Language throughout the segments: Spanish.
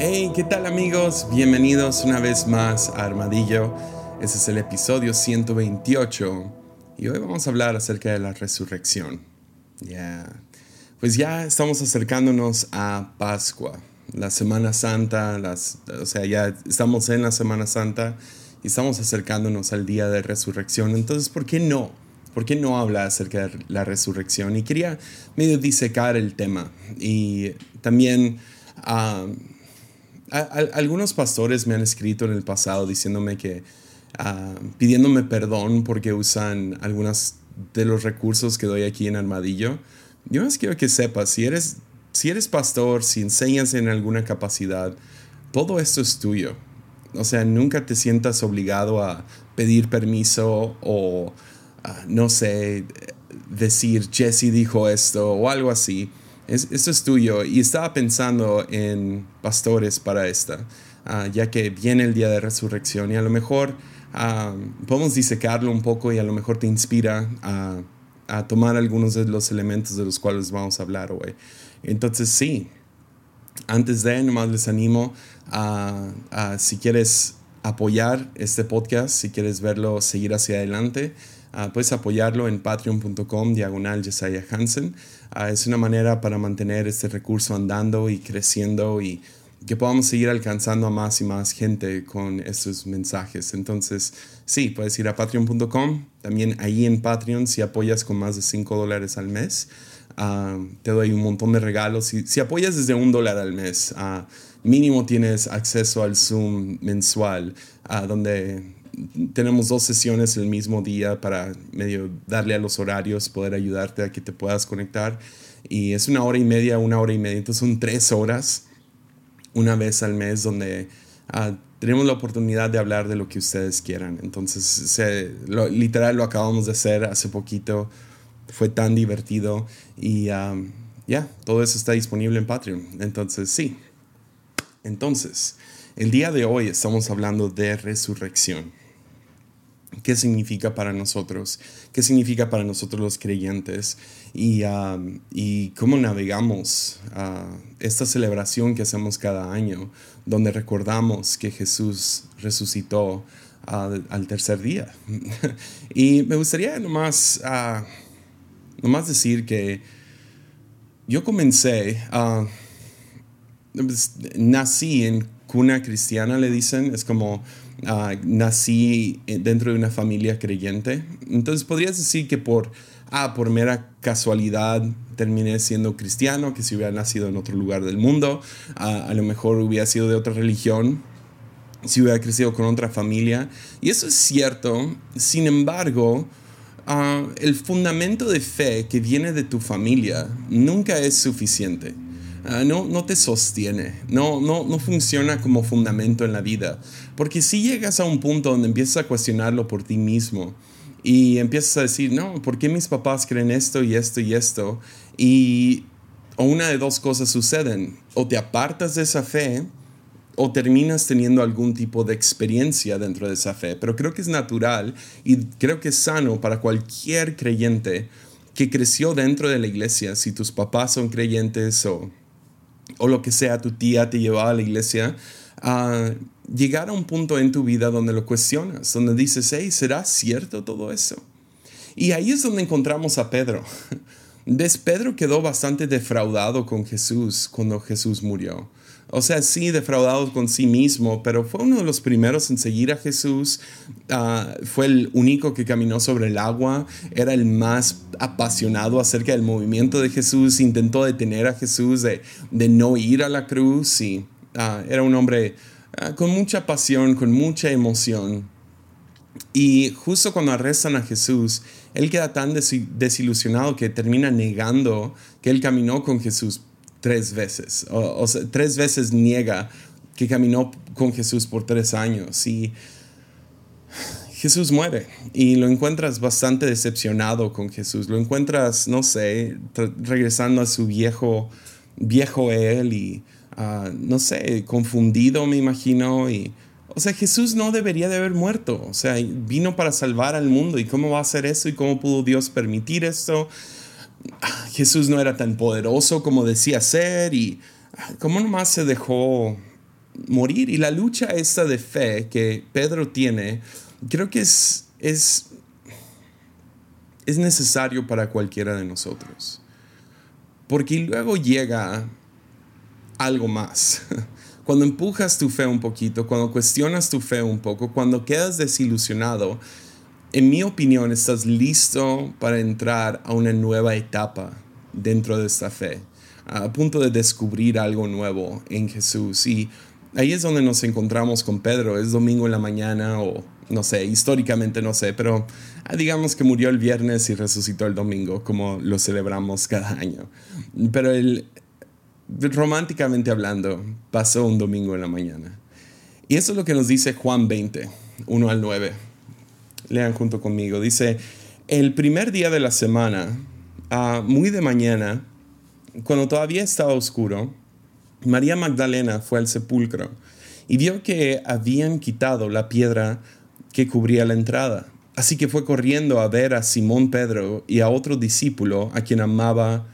Hey, ¿qué tal amigos? Bienvenidos una vez más a Armadillo. Este es el episodio 128 y hoy vamos a hablar acerca de la resurrección. Ya, Pues ya estamos acercándonos a Pascua, la Semana Santa, las, o sea, ya estamos en la Semana Santa y estamos acercándonos al día de resurrección. Entonces, ¿por qué no? ¿Por qué no habla acerca de la resurrección? Y quería medio disecar el tema y también... Ah, algunos pastores me han escrito en el pasado diciéndome que, ah, pidiéndome perdón porque usan algunos de los recursos que doy aquí en Armadillo. Yo más quiero que sepas, si eres, si eres pastor, si enseñas en alguna capacidad, todo esto es tuyo. O sea, nunca te sientas obligado a pedir permiso o, ah, no sé, decir, Jesse dijo esto o algo así esto es tuyo. Y estaba pensando en pastores para esta, ah, ya que viene el día de resurrección y a lo mejor ah, podemos disecarlo un poco y a lo mejor te inspira a, tomar algunos de los elementos de los cuales vamos a hablar hoy. Entonces sí, antes de, nomás les animo a, si quieres apoyar este podcast, si quieres verlo seguir hacia adelante, Ah, puedes apoyarlo en patreon.com diagonal Jesiah Hansen. Ah, es una manera para mantener este recurso andando y creciendo y que podamos seguir alcanzando a más y más gente con estos mensajes. Entonces, sí, puedes ir a patreon.com. También ahí en Patreon, si apoyas con más de 5 dólares al mes, ah, te doy un montón de regalos. Si, si apoyas desde un dólar al mes, mínimo tienes acceso al Zoom mensual, donde tenemos dos sesiones el mismo día para medio darle a los horarios, poder ayudarte a que te puedas conectar. Y es una hora y media, una hora y media. Entonces son tres horas una vez al mes donde ah, tenemos la oportunidad de hablar de lo que ustedes quieran. Entonces, literal lo acabamos de hacer hace poquito. Fue tan divertido y ah, ya, todo eso está disponible en Patreon. Entonces, sí. Entonces, el día de hoy estamos hablando de resurrección qué significa para nosotros, qué significa para nosotros los creyentes y, y cómo navegamos uh, esta celebración que hacemos cada año, donde recordamos que Jesús resucitó al tercer día. y me gustaría nomás, uh, nomás decir que yo comencé, pues, nací en cuna cristiana, le dicen, es como Ah, nací eh, dentro de una familia creyente. Entonces podrías decir que por, ah, por mera casualidad terminé siendo cristiano, que si hubiera nacido en otro lugar del mundo, ah, a lo mejor hubiera sido de otra religión, si hubiera crecido con otra familia. Y eso es cierto, sin embargo, ah, el fundamento de fe que viene de tu familia nunca es suficiente. Ah, no, no te sostiene, no, no, no funciona como fundamento en la vida. Porque si llegas a un punto donde empiezas a cuestionarlo por ti mismo y empiezas a decir, no, ¿por qué mis papás creen esto y esto y esto? Y o una de dos cosas suceden, o te apartas de esa fe o terminas teniendo algún tipo de experiencia dentro de esa fe. Pero creo que es natural y creo que es sano para cualquier creyente que creció dentro de la iglesia, si tus papás son creyentes o o lo que sea, tu tía te llevaba a la iglesia, a llegar a un punto en tu vida donde lo cuestionas, donde dices, hey, ¿será cierto todo eso? Y ahí es donde encontramos a Pedro. ¿Ves? Pedro quedó bastante defraudado con Jesús cuando Jesús murió. O sea, sí, defraudado con sí mismo, pero fue uno de los primeros en seguir a Jesús. Ah, fue el único que caminó sobre el agua. Era el más apasionado acerca del movimiento de Jesús. Intentó detener a Jesús de, no ir a la cruz. Y ah, era un hombre ah, con mucha pasión, con mucha emoción. Y justo cuando arrestan a Jesús, él queda tan desilusionado que termina negando que él caminó con Jesús tres veces. O, sea, tres veces niega que caminó con Jesús por tres años. Y Jesús muere y lo encuentras bastante decepcionado con Jesús. Lo encuentras, no sé, regresando a su viejo, viejo él y, ah, no sé, confundido, me imagino. Y, o sea, Jesús no debería de haber muerto. O sea, vino para salvar al mundo. ¿Y cómo va a hacer eso? ¿Y cómo pudo Dios permitir esto? Jesús no era tan poderoso como decía ser y cómo nomás se dejó morir. Y la lucha esta de fe que Pedro tiene, creo que es, es, es necesario para cualquiera de nosotros. Porque luego llega algo más. Cuando empujas tu fe un poquito, cuando cuestionas tu fe un poco, cuando quedas desilusionado, en mi opinión estás listo para entrar a una nueva etapa dentro de esta fe, a punto de descubrir algo nuevo en Jesús. Y ahí es donde nos encontramos con Pedro, es domingo en la mañana o no sé, históricamente no sé, pero ah, digamos que murió el viernes y resucitó el domingo, como lo celebramos cada año. Pero el, románticamente hablando, pasó un domingo en la mañana. Y eso es lo que nos dice Juan 20, 1 al 9. Lean junto conmigo. Dice, el primer día de la semana, muy de mañana, cuando todavía estaba oscuro, María Magdalena fue al sepulcro y vio que habían quitado la piedra que cubría la entrada. Así que fue corriendo a ver a Simón Pedro y a otro discípulo a quien amaba,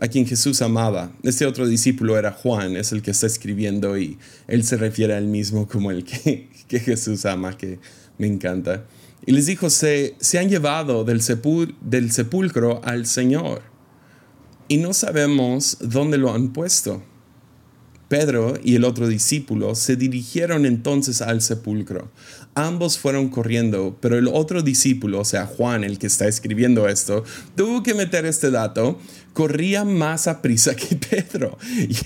a quien Jesús amaba. Este otro discípulo era Juan, es el que está escribiendo y él se refiere a él mismo como el que Jesús ama, que me encanta. Y les dijo, se, se han llevado del, del sepulcro al Señor y no sabemos dónde lo han puesto. Pedro y el otro discípulo se dirigieron entonces al sepulcro. Ambos fueron corriendo, pero el otro discípulo, o sea, Juan, el que está escribiendo esto, tuvo que meter este dato, corría más a prisa que Pedro.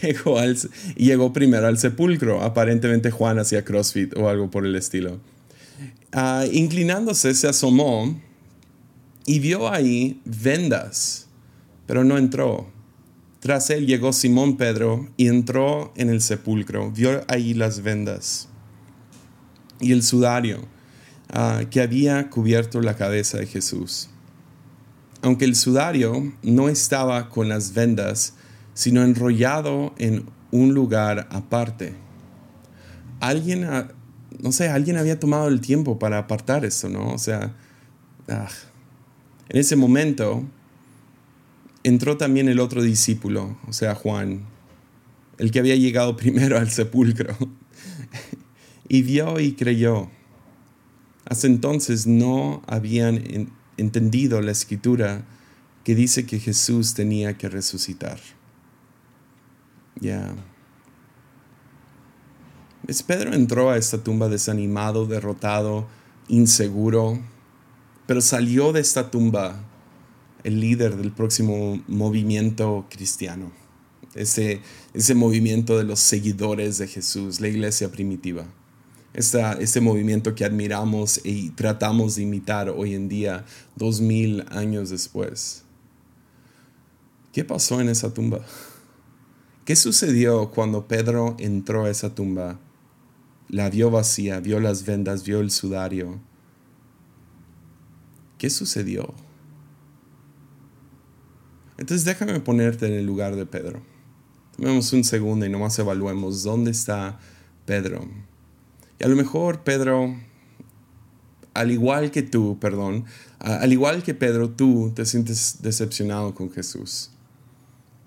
Llegó, al, llegó primero al sepulcro. Aparentemente Juan hacía CrossFit o algo por el estilo. Ah, inclinándose, se asomó y vio ahí vendas, pero no entró. Tras él llegó Simón Pedro y entró en el sepulcro. Vio ahí las vendas y el sudario ah, que había cubierto la cabeza de Jesús. Aunque el sudario no estaba con las vendas, sino enrollado en un lugar aparte. Alguien, no sé, alguien había tomado el tiempo para apartar esto, ¿no? O sea, ah, en ese momento entró también el otro discípulo, o sea, Juan, el que había llegado primero al sepulcro, y vio y creyó. Hasta entonces no habían entendido la escritura que dice que Jesús tenía que resucitar. Ya. Pedro entró a esta tumba desanimado, derrotado, inseguro, pero salió de esta tumba el líder del próximo movimiento cristiano, ese, ese movimiento de los seguidores de Jesús, la iglesia primitiva, esta, ese movimiento que admiramos y tratamos de imitar hoy en día, dos mil años después. ¿Qué pasó en esa tumba? ¿Qué sucedió cuando Pedro entró a esa tumba? La vio vacía, vio las vendas, vio el sudario. ¿Qué sucedió? Entonces déjame ponerte en el lugar de Pedro. Tomemos un segundo y nomás evaluemos dónde está Pedro. Y a lo mejor Pedro, al igual que tú, perdón, al igual que Pedro, tú te sientes decepcionado con Jesús.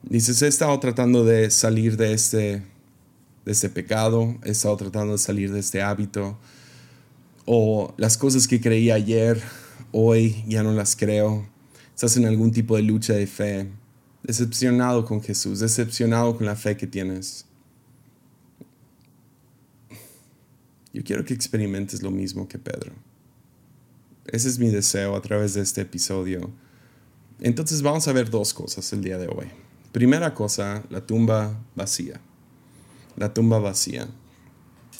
Dices, he estado tratando de salir de este, de este pecado, he estado tratando de salir de este hábito, o las cosas que creí ayer, hoy ya no las creo estás en algún tipo de lucha de fe, decepcionado con Jesús, decepcionado con la fe que tienes. Yo quiero que experimentes lo mismo que Pedro. Ese es mi deseo a través de este episodio. Entonces vamos a ver dos cosas el día de hoy. Primera cosa, la tumba vacía. La tumba vacía.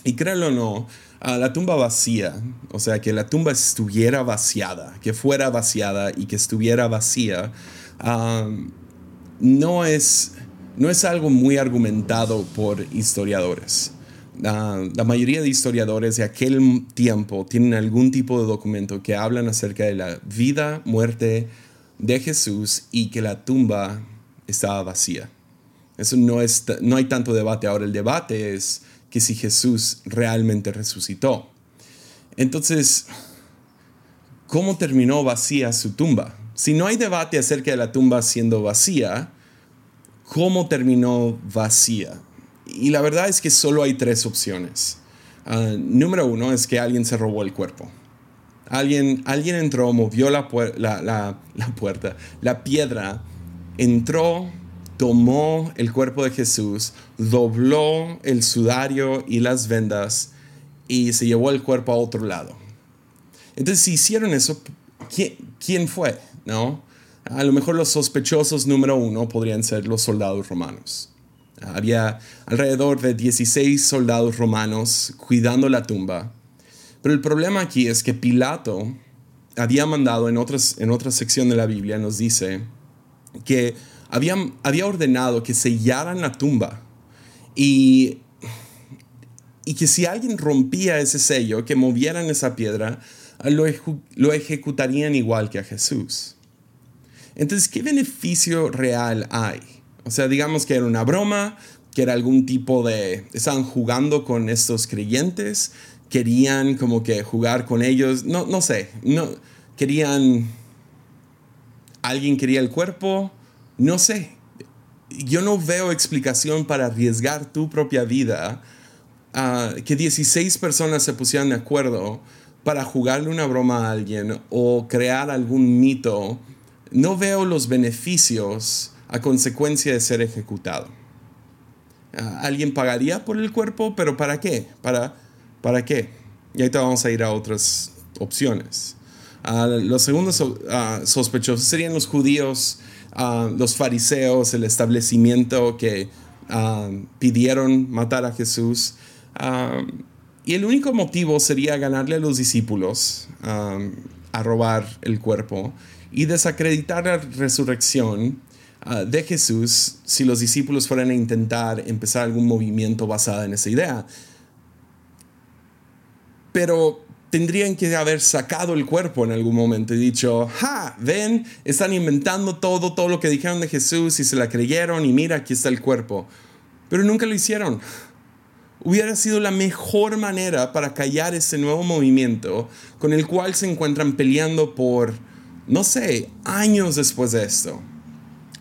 Y créelo o no, la tumba vacía, o sea, que la tumba estuviera vaciada, que fuera vaciada y que estuviera vacía, no, es, no es algo muy argumentado por historiadores. la mayoría de historiadores de aquel tiempo tienen algún tipo de documento que hablan acerca de la vida, muerte de Jesús y que la tumba estaba vacía. Eso no, es, no hay tanto debate. Ahora el debate es que si Jesús realmente resucitó. Entonces, ¿cómo terminó vacía su tumba? Si no hay debate acerca de la tumba siendo vacía, ¿cómo terminó vacía? y la verdad es que solo hay tres opciones. Ah, número uno es que alguien se robó el cuerpo. Alguien, alguien entró, movió la, la, la, puerta, la piedra, entró, tomó el cuerpo de Jesús, dobló el sudario y las vendas y se llevó el cuerpo a otro lado. Entonces, si hicieron eso, ¿quién, fue? ¿No? A lo mejor los sospechosos número uno podrían ser los soldados romanos. Había alrededor de 16 soldados romanos cuidando la tumba. Pero el problema aquí es que Pilato había mandado en, otras, en otra sección de la Biblia, nos dice, que había, había ordenado que sellaran la tumba y, y que si alguien rompía ese sello, que movieran esa piedra, lo, lo ejecutarían igual que a Jesús. Entonces, ¿qué beneficio real hay? O sea, digamos que era una broma, que era algún tipo de... Estaban jugando con estos creyentes, querían como que jugar con ellos, no, no sé, no, querían... Alguien quería el cuerpo, no sé. Yo no veo explicación para arriesgar tu propia vida que 16 personas se pusieran de acuerdo para jugarle una broma a alguien o crear algún mito. No veo los beneficios a consecuencia de ser ejecutado. Ah, alguien pagaría por el cuerpo, pero ¿para qué? ¿Para, para qué? Y ahorita vamos a ir a otras opciones. Ah, los segundos ah, sospechosos serían los judíos, los fariseos, el establecimiento que pidieron matar a Jesús. y el único motivo sería ganarle a los discípulos a robar el cuerpo y desacreditar la resurrección Ah, de Jesús si los discípulos fueran a intentar empezar algún movimiento basado en esa idea. Pero tendrían que haber sacado el cuerpo en algún momento y dicho, ja, ven, están inventando todo, todo lo que dijeron de Jesús y se la creyeron y mira, aquí está el cuerpo. Pero nunca lo hicieron. Hubiera sido la mejor manera para callar ese nuevo movimiento con el cual se encuentran peleando por, no sé, años después de esto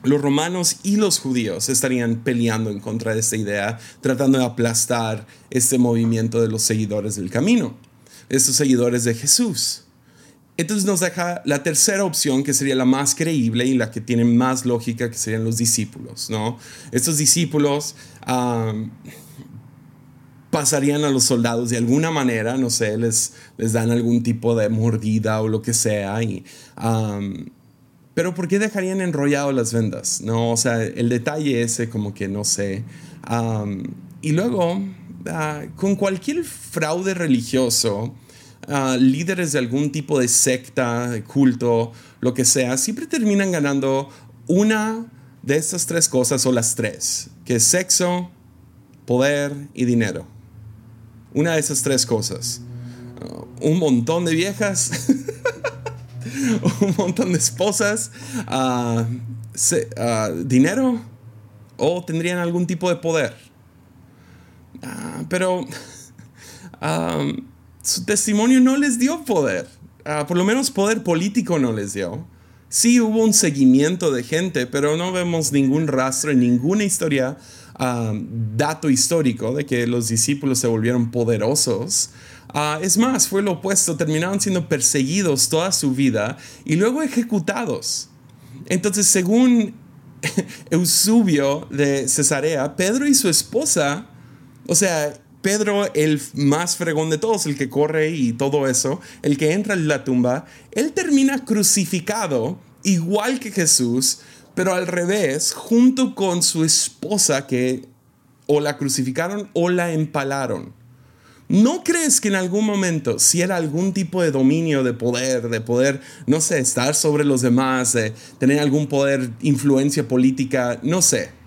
los romanos y los judíos estarían peleando en contra de esta idea, tratando de aplastar este movimiento de los seguidores del camino, estos seguidores de Jesús. Entonces nos deja la tercera opción, que sería la más creíble y la que tiene más lógica, que serían los discípulos, ¿no? Estos discípulos pasarían a los soldados de alguna manera, no sé, les, les dan algún tipo de mordida o lo que sea, y pero ¿por qué dejarían enrollado las vendas? No, o sea, el detalle ese como que no sé. y luego, ah, con cualquier fraude religioso, ah, líderes de algún tipo de secta, de culto, lo que sea, siempre terminan ganando una de estas tres cosas o las tres, que sexo, poder y dinero. Una de esas tres cosas. Ah, un montón de viejas. un montón de esposas, dinero o tendrían algún tipo de poder. Ah, pero su testimonio no les dio poder, por lo menos poder político no les dio. Sí hubo un seguimiento de gente, pero no vemos ningún rastro ninguna historia, dato histórico de que los discípulos se volvieron poderosos Ah, es más, fue lo opuesto, terminaron siendo perseguidos toda su vida y luego ejecutados. Entonces, según Eusubio de Cesarea, Pedro y su esposa, o sea, Pedro, el más fregón de todos, el que corre y todo eso, el que entra en la tumba, él termina crucificado igual que Jesús, pero al revés, junto con su esposa que o la crucificaron o la empalaron. ¿No crees que en algún momento, si era algún tipo de dominio, de poder, de poder, no sé, estar sobre los demás, de tener algún poder, influencia política, no sé?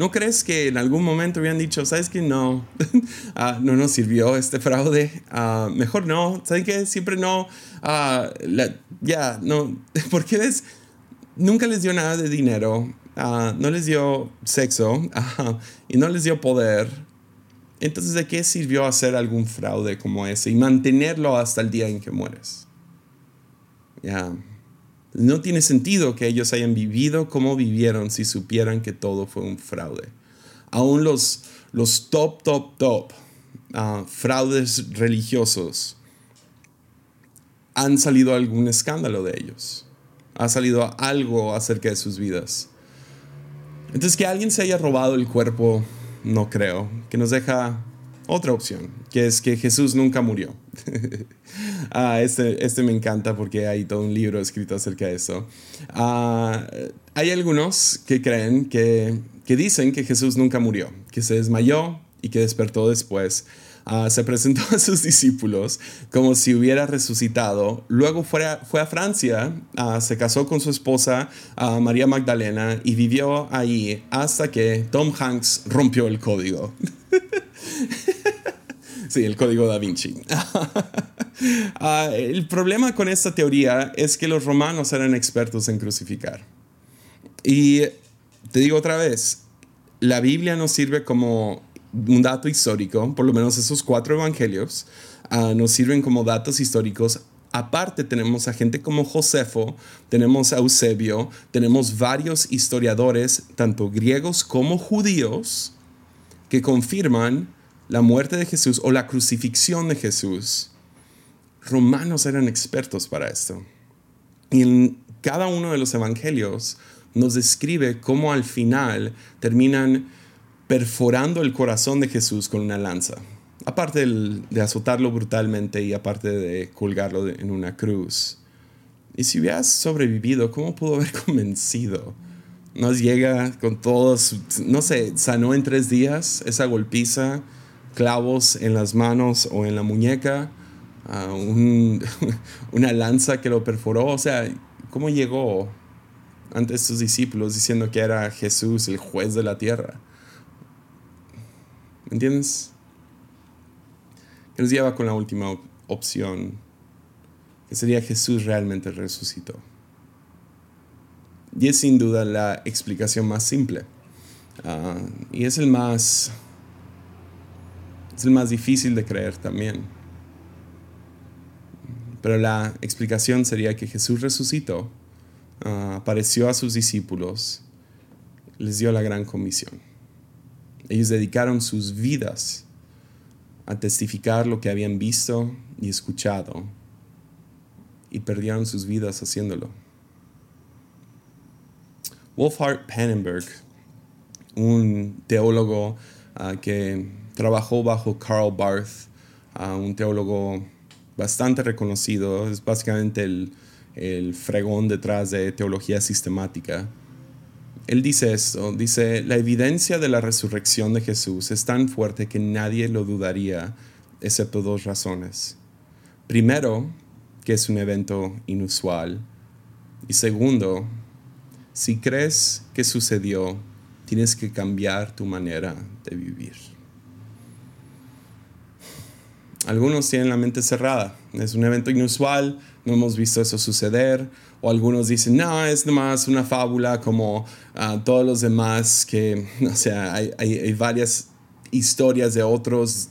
¿No crees que en algún momento habían dicho, sabes que no, ah, no nos sirvió este fraude? Ah, mejor no, ¿sabes qué? Siempre no. Ah, ya, no, porque ves, nunca les dio nada de dinero, no les dio sexo y no les dio poder entonces, ¿de qué sirvió hacer algún fraude como ese y mantenerlo hasta el día en que mueres? Ya. No tiene sentido que ellos hayan vivido como vivieron si supieran que todo fue un fraude. Aún los, los top, top, top uh, fraudes religiosos han salido algún escándalo de ellos. Ha salido algo acerca de sus vidas. Entonces que alguien se haya robado el cuerpo, no creo. Que nos deja otra opción, que es que Jesús nunca murió. ah, este, este, me encanta porque hay todo un libro escrito acerca de eso. Ah, hay algunos que creen que, que dicen que Jesús nunca murió, que se desmayó y que despertó después. Ah, se presentó a sus discípulos como si hubiera resucitado. Luego fue a, fue a Francia, se casó con su esposa María Magdalena y vivió ahí hasta que Tom Hanks rompió el código. sí, el código da Vinci. Ah, el problema con esta teoría es que los romanos eran expertos en crucificar. Y te digo otra vez, la Biblia nos sirve como un dato histórico, por lo menos esos cuatro evangelios ah, nos sirven como datos históricos. Aparte tenemos a gente como Josefo, tenemos a Eusebio, tenemos varios historiadores, tanto griegos como judíos, que confirman la muerte de Jesús o la crucifixión de Jesús. Romanos eran expertos para esto. Y en cada uno de los evangelios nos describe cómo al final terminan perforando el corazón de Jesús con una lanza. Aparte de azotarlo brutalmente y aparte de colgarlo en una cruz. Y si hubieras sobrevivido, ¿cómo pudo haber convencido? Nos llega con todos, no sé, sanó en tres días esa golpiza, clavos en las manos o en la muñeca, una lanza que lo perforó. O sea, ¿cómo llegó ante sus discípulos diciendo que era Jesús el juez de la tierra? ¿Me entiendes? Que nos lleva con la última opción, que sería Jesús realmente resucitó. Y es sin duda la explicación más simple. Ah, y es el más, es el más difícil de creer también. Pero la explicación sería que Jesús resucitó, ah, apareció a sus discípulos, les dio la gran comisión. Ellos dedicaron sus vidas a testificar lo que habían visto y escuchado y perdieron sus vidas haciéndolo. Wolfhard Pannenberg, un teólogo ah, que trabajó bajo Karl Barth, ah, un teólogo bastante reconocido, es básicamente el, el fregón detrás de teología sistemática él dice esto, dice, la evidencia de la resurrección de Jesús es tan fuerte que nadie lo dudaría, excepto dos razones. Primero, que es un evento inusual. Y segundo, si crees que sucedió, tienes que cambiar tu manera de vivir. Algunos tienen la mente cerrada. Es un evento inusual, no hemos visto eso suceder. O algunos dicen, no, es nomás una fábula como uh, todos los demás, que, o sea, hay, hay, varias historias de otros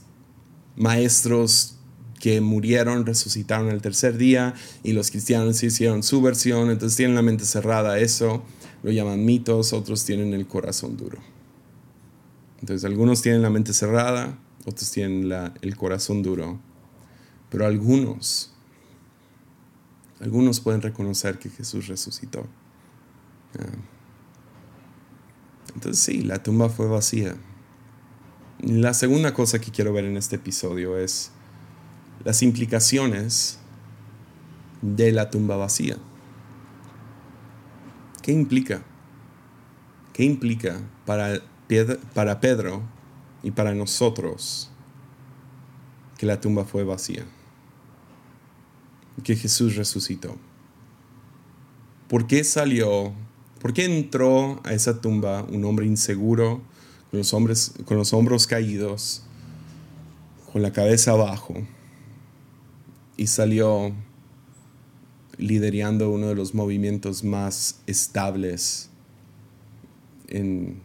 maestros que murieron, resucitaron el tercer día y los cristianos hicieron su versión, entonces tienen la mente cerrada eso, lo llaman mitos, otros tienen el corazón duro. Entonces algunos tienen la mente cerrada, otros tienen el corazón duro, pero algunos algunos pueden reconocer que Jesús resucitó. Ah. Entonces sí, la tumba fue vacía. La segunda cosa que quiero ver en este episodio es las implicaciones de la tumba vacía. ¿Qué implica? ¿Qué implica para Pedro y para nosotros que la tumba fue vacía? que Jesús resucitó. ¿Por qué salió? ¿Por qué entró a esa tumba un hombre inseguro, con los, hombres, con los hombros caídos, con la cabeza abajo, y salió liderando uno de los movimientos más estables en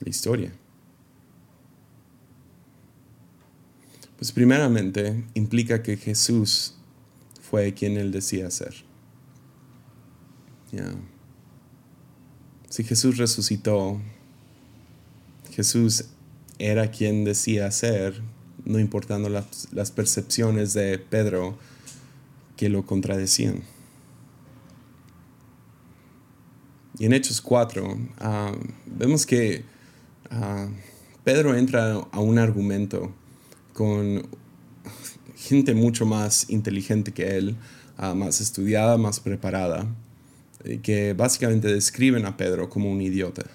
la historia? Pues primeramente implica que Jesús fue quien él decía ser. Si Jesús resucitó, Jesús era quien decía ser, no importando las, percepciones de Pedro que lo contradecían. Y en Hechos 4 ah, vemos que ah, Pedro entra a un argumento con gente mucho más inteligente que él, ah, más estudiada, más preparada, eh, que básicamente describen a Pedro como un idiota.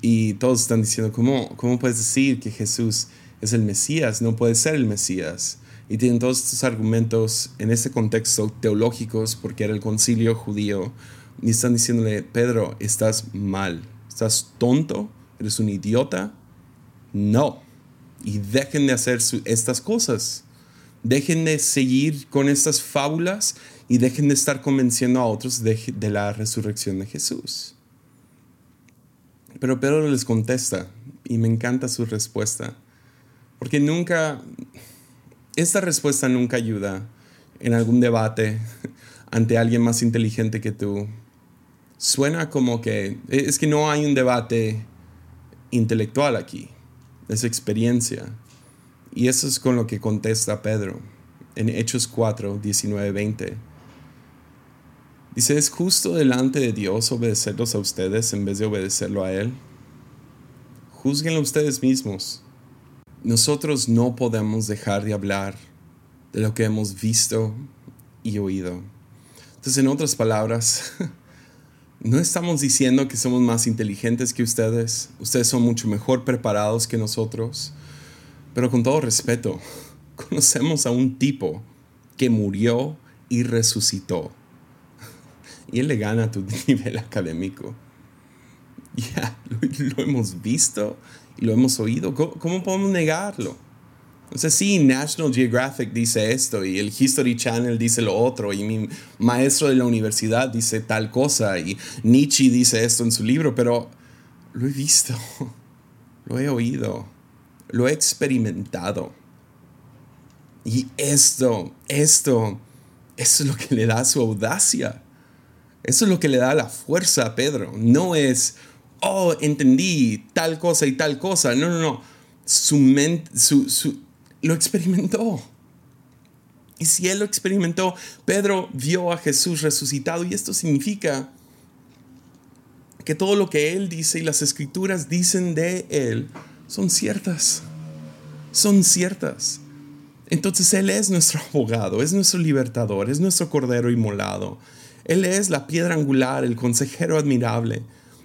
Y todos están diciendo, ¿cómo, ¿cómo puedes decir que Jesús es el Mesías? No puede ser el Mesías. Y tienen todos estos argumentos en este contexto teológicos, porque era el concilio judío, y están diciéndole, Pedro, estás mal, estás tonto, eres un idiota. No. Y dejen de hacer estas cosas. Dejen de seguir con estas fábulas y dejen de estar convenciendo a otros de la resurrección de Jesús. Pero Pedro les contesta y me encanta su respuesta. Porque nunca, esta respuesta nunca ayuda en algún debate ante alguien más inteligente que tú. Suena como que es que no hay un debate intelectual aquí, es experiencia. Y eso es con lo que contesta Pedro en Hechos 4, 19, 20. Dice, ¿es justo delante de Dios obedecerlos a ustedes en vez de obedecerlo a Él? Júzguenlo ustedes mismos. Nosotros no podemos dejar de hablar de lo que hemos visto y oído. Entonces, en otras palabras, no estamos diciendo que somos más inteligentes que ustedes. Ustedes son mucho mejor preparados que nosotros. Pero con todo respeto, conocemos a un tipo que murió y resucitó y él le gana a tu nivel académico. Ya, lo, hemos visto y lo hemos oído. ¿Cómo, podemos negarlo? Sea, sí, National Geographic dice esto y el History Channel dice lo otro y mi maestro de la universidad dice tal cosa y Nietzsche dice esto en su libro, pero lo he visto, lo he oído, lo he experimentado. Y esto, esto, eso es lo que le da su audacia. Eso es lo que le da la fuerza a Pedro. No es, oh, entendí tal cosa y tal cosa. No, no, no. Su mente, su, lo experimentó. Y si él lo experimentó, Pedro vio a Jesús resucitado y esto significa que todo lo que él dice y las escrituras dicen de él son ciertas. Son ciertas. Entonces Él es nuestro abogado, es nuestro libertador, es nuestro cordero inmolado. Él es la piedra angular, el consejero admirable.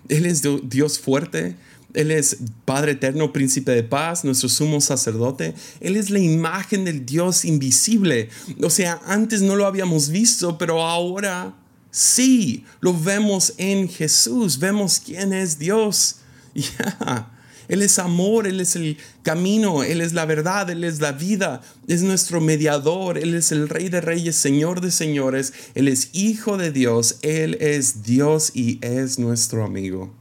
Él es Dios fuerte. Él es Padre eterno, príncipe de paz, nuestro sumo sacerdote. Él es la imagen del Dios invisible. O sea, antes no lo habíamos visto, pero ahora sí, lo vemos en Jesús. Vemos quién es Dios. Ya. Él es amor, Él es el camino, Él es la verdad, Él es la vida, es nuestro mediador, Él es el Rey de Reyes, Señor de Señores, Él es Hijo de Dios, Él es Dios y es nuestro amigo.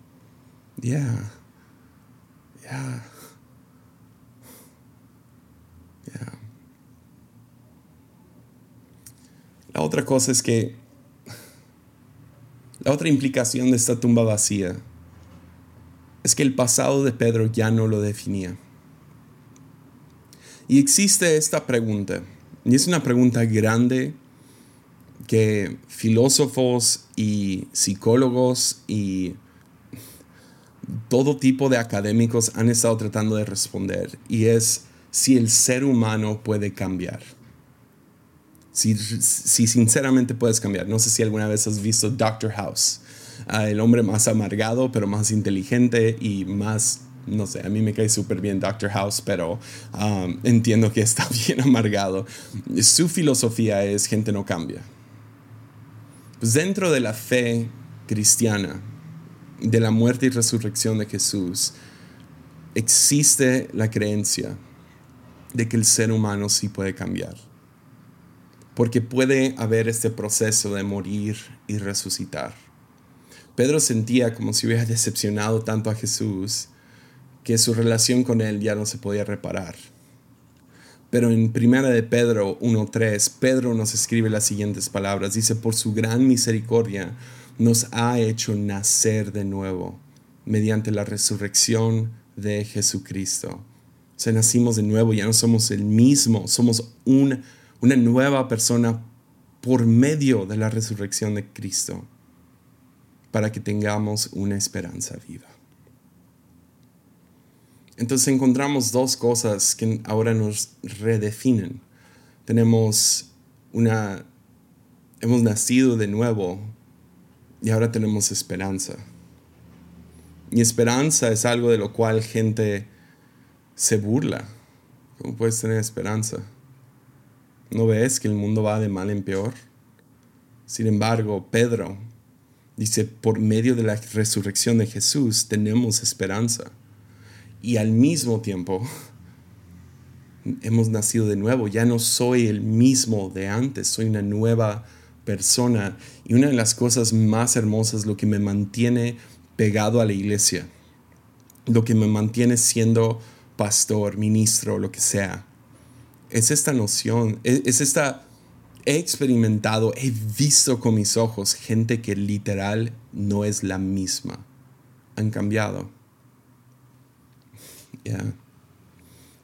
La otra cosa es que la otra implicación de esta tumba vacía es que el pasado de Pedro ya no lo definía. Y existe esta pregunta, y es una pregunta grande que filósofos y psicólogos y todo tipo de académicos han estado tratando de responder, y es si el ser humano puede cambiar. Si, si sinceramente puedes cambiar. No sé si alguna vez has visto Doctor House el hombre más amargado, pero más inteligente y más no sé, a mí me cae súper bien Doctor House, pero um, entiendo que está bien amargado. Su filosofía es gente no cambia. Pues dentro de la fe cristiana, de la muerte y resurrección de Jesús, existe la creencia de que el ser humano sí puede cambiar. Porque puede haber este proceso de morir y resucitar. Pedro sentía como si hubiera decepcionado tanto a Jesús que su relación con él ya no se podía reparar. Pero en primera de Pedro 1.3, Pedro nos escribe las siguientes palabras. Dice, por su gran misericordia nos ha hecho nacer de nuevo mediante la resurrección de Jesucristo. O sea, nacimos de nuevo, ya no somos el mismo, somos una nueva persona por medio de la resurrección de Cristo, para que tengamos una esperanza viva. Entonces encontramos dos cosas que ahora nos redefinen. Tenemos una, hemos nacido de nuevo y ahora tenemos esperanza. Y esperanza es algo de lo cual gente se burla. ¿Cómo puedes tener esperanza? ¿No ves que el mundo va de mal en peor? Sin embargo, Pedro dice, por medio de la resurrección de Jesús tenemos esperanza. Y al mismo tiempo, hemos nacido de nuevo. Ya no soy el mismo de antes, soy una nueva. Y una de las cosas más hermosas, lo que me mantiene pegado a la iglesia, lo que me mantiene siendo pastor, ministro, lo que sea, es esta noción, es, esta, he experimentado, he visto con mis ojos gente que literal no es la misma, han cambiado.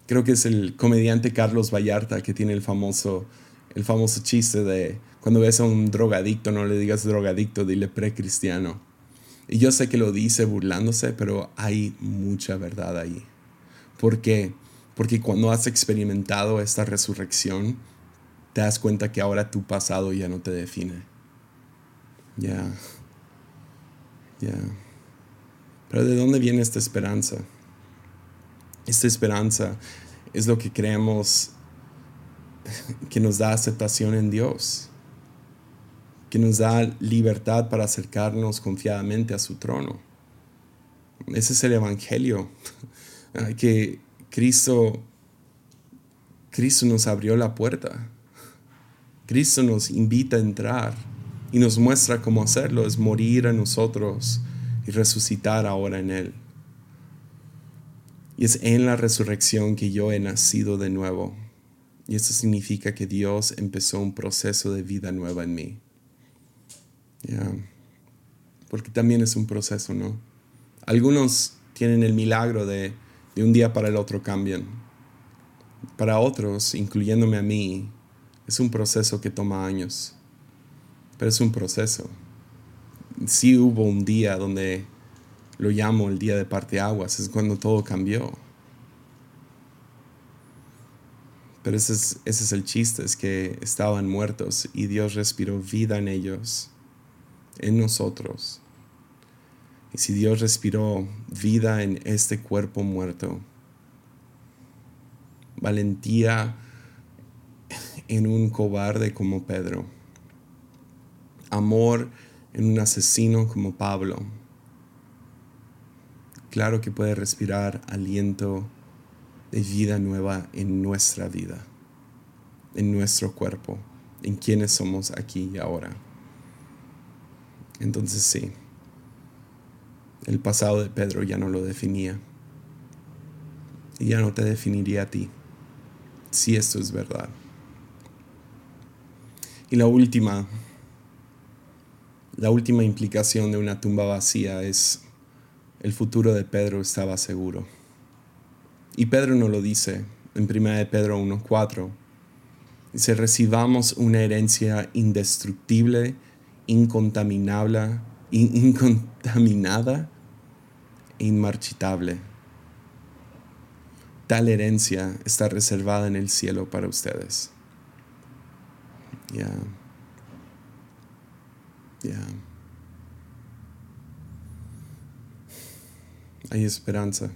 Creo que es el comediante Carlos Vallarta que tiene el famoso, el famoso chiste de cuando ves a un drogadicto, no le digas drogadicto, dile precristiano. Y yo sé que lo dice burlándose, pero hay mucha verdad ahí. ¿Por qué? Porque cuando has experimentado esta resurrección, te das cuenta que ahora tu pasado ya no te define. Ya. Ya. Pero ¿de dónde viene esta esperanza? Esta esperanza es lo que creemos que nos da aceptación en Dios que nos da libertad para acercarnos confiadamente a su trono. Ese es el Evangelio, que Cristo, Cristo nos abrió la puerta. Cristo nos invita a entrar y nos muestra cómo hacerlo, es morir a nosotros y resucitar ahora en Él. Y es en la resurrección que yo he nacido de nuevo. Y eso significa que Dios empezó un proceso de vida nueva en mí. Porque también es un proceso, ¿no? Algunos tienen el milagro de, de un día para el otro cambian. Para otros, incluyéndome a mí, es un proceso que toma años. Pero es un proceso. Sí hubo un día donde lo llamo el día de parteaguas, es cuando todo cambió. Pero ese es, ese es el chiste, es que estaban muertos y Dios respiró vida en ellos en nosotros. Y si Dios respiró vida en este cuerpo muerto, valentía en un cobarde como Pedro, amor en un asesino como Pablo, claro que puede respirar aliento de vida nueva en nuestra vida, en nuestro cuerpo, en quienes somos aquí y ahora. Entonces sí, el pasado de Pedro ya no lo definía. Y ya no te definiría a ti, si esto es verdad. Y la última, la última implicación de una tumba vacía es el futuro de Pedro estaba seguro. Y Pedro no lo dice en 1 de Pedro 1.4. Dice, recibamos una herencia indestructible incontaminable, incontaminada e inmarchitable. Tal herencia está reservada en el cielo para ustedes. Ya. Ya. Hay esperanza.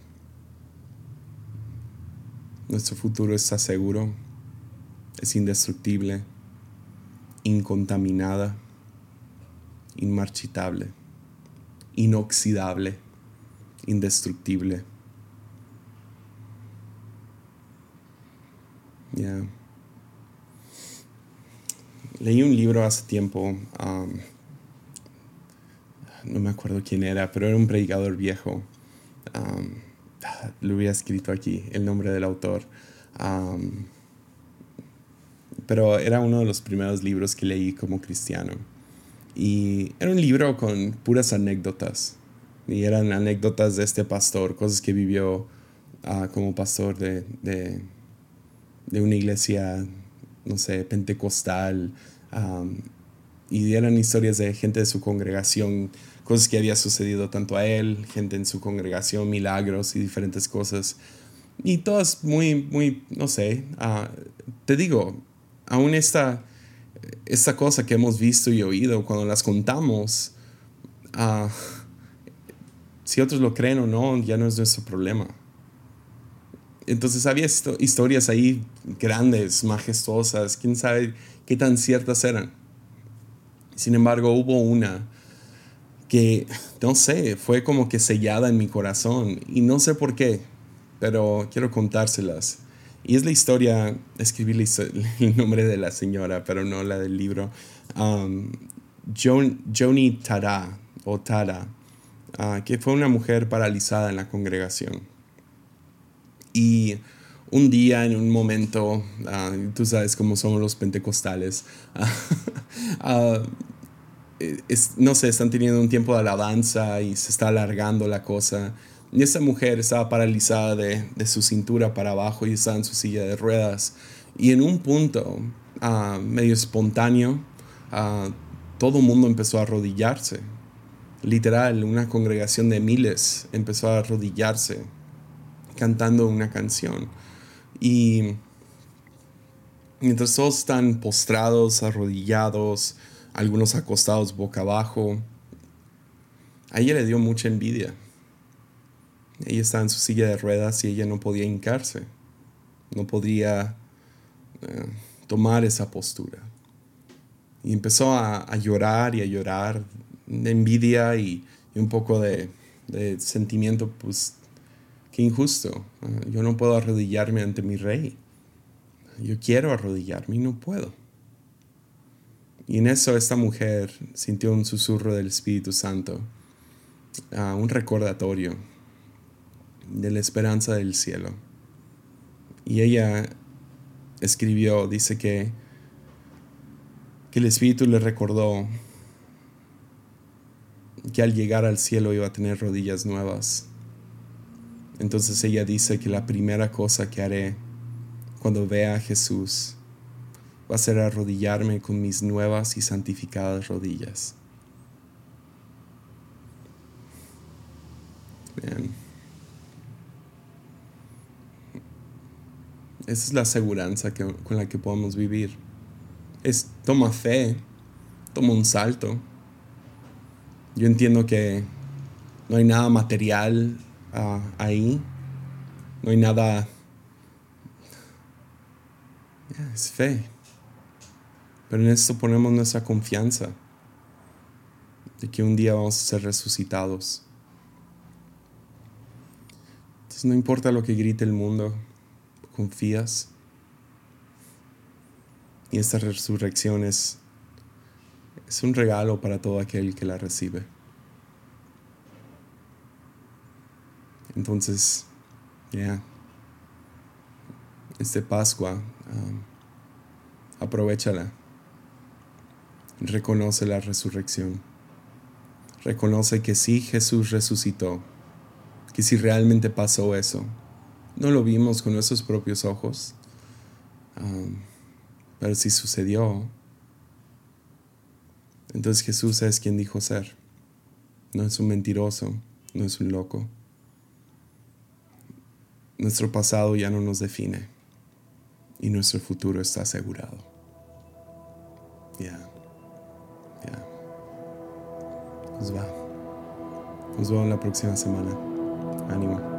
Nuestro futuro está seguro, es indestructible, incontaminada inmarchitable, inoxidable, indestructible. Leí un libro hace tiempo, no me acuerdo quién era, pero era un predicador viejo. Lo había escrito aquí, el nombre del autor. Pero era uno de los primeros libros que leí como cristiano. Y era un libro con puras anécdotas. Y eran anécdotas de este pastor, cosas que vivió ah, como pastor de, de, de, una iglesia, no sé, pentecostal. y eran historias de gente de su congregación, cosas que había sucedido tanto a él, gente en su congregación, milagros y diferentes cosas. Y todas muy, muy, no sé, ah, te digo, aún esta, esta cosa que hemos visto y oído, cuando las contamos, uh, si otros lo creen o no, ya no es nuestro problema. Entonces había historias ahí grandes, majestuosas, quién sabe qué tan ciertas eran. Sin embargo, hubo una que, no sé, fue como que sellada en mi corazón y no sé por qué, pero quiero contárselas. Y es la historia, escribí el nombre de la señora, pero no la del libro. Um, Joni Tada, o Tada Ah, que fue una mujer paralizada en la congregación. Y un día, en un momento, ah, tú sabes cómo son los pentecostales, ah, no sé, están teniendo un tiempo de alabanza y se está alargando la cosa. Y esa mujer estaba paralizada de, de su cintura para abajo y estaba en su silla de ruedas. Y en un punto, medio espontáneo, todo el mundo empezó a arrodillarse literal, una congregación de miles empezó a arrodillarse cantando una canción. Y mientras todos están postrados, arrodillados, algunos acostados boca abajo, a ella le dio mucha envidia. Ella estaba en su silla de ruedas y ella no podía hincarse, no podía eh, tomar esa postura. Y empezó a, llorar y a llorar de envidia y, un poco de, sentimiento, pues, qué injusto. Ah, yo no puedo arrodillarme ante mi rey. Yo quiero arrodillarme y no puedo. Y en eso esta mujer sintió un susurro del Espíritu Santo, ah, un recordatorio de la esperanza del cielo. Y ella escribió, dice que, que el Espíritu le recordó que al llegar al cielo iba a tener rodillas nuevas. Entonces ella dice que la primera cosa que haré cuando vea a Jesús va a ser arrodillarme con mis nuevas y santificadas rodillas. Esa es la aseguranza con la que podemos vivir. Es toma fe, toma un salto yo entiendo que no hay nada material ah, ahí, no hay nada... es fe. Pero en esto ponemos nuestra confianza de que un día vamos a ser resucitados. Entonces no importa lo que grite el mundo, confías. Y esta resurrección es es un regalo para todo aquel que la recibe. Entonces, ya, este Pascua, um, aprovechala. Reconoce la resurrección. Reconoce que sí Jesús resucitó, que si realmente pasó eso, no lo vimos con nuestros propios ojos, pero si sucedió, entonces Jesús es quien dijo ser. No es un mentiroso, no es un loco. Nuestro pasado ya no nos define y nuestro futuro está asegurado. Ya, ya. Nos va. Nos vemos la próxima semana. Ánimo.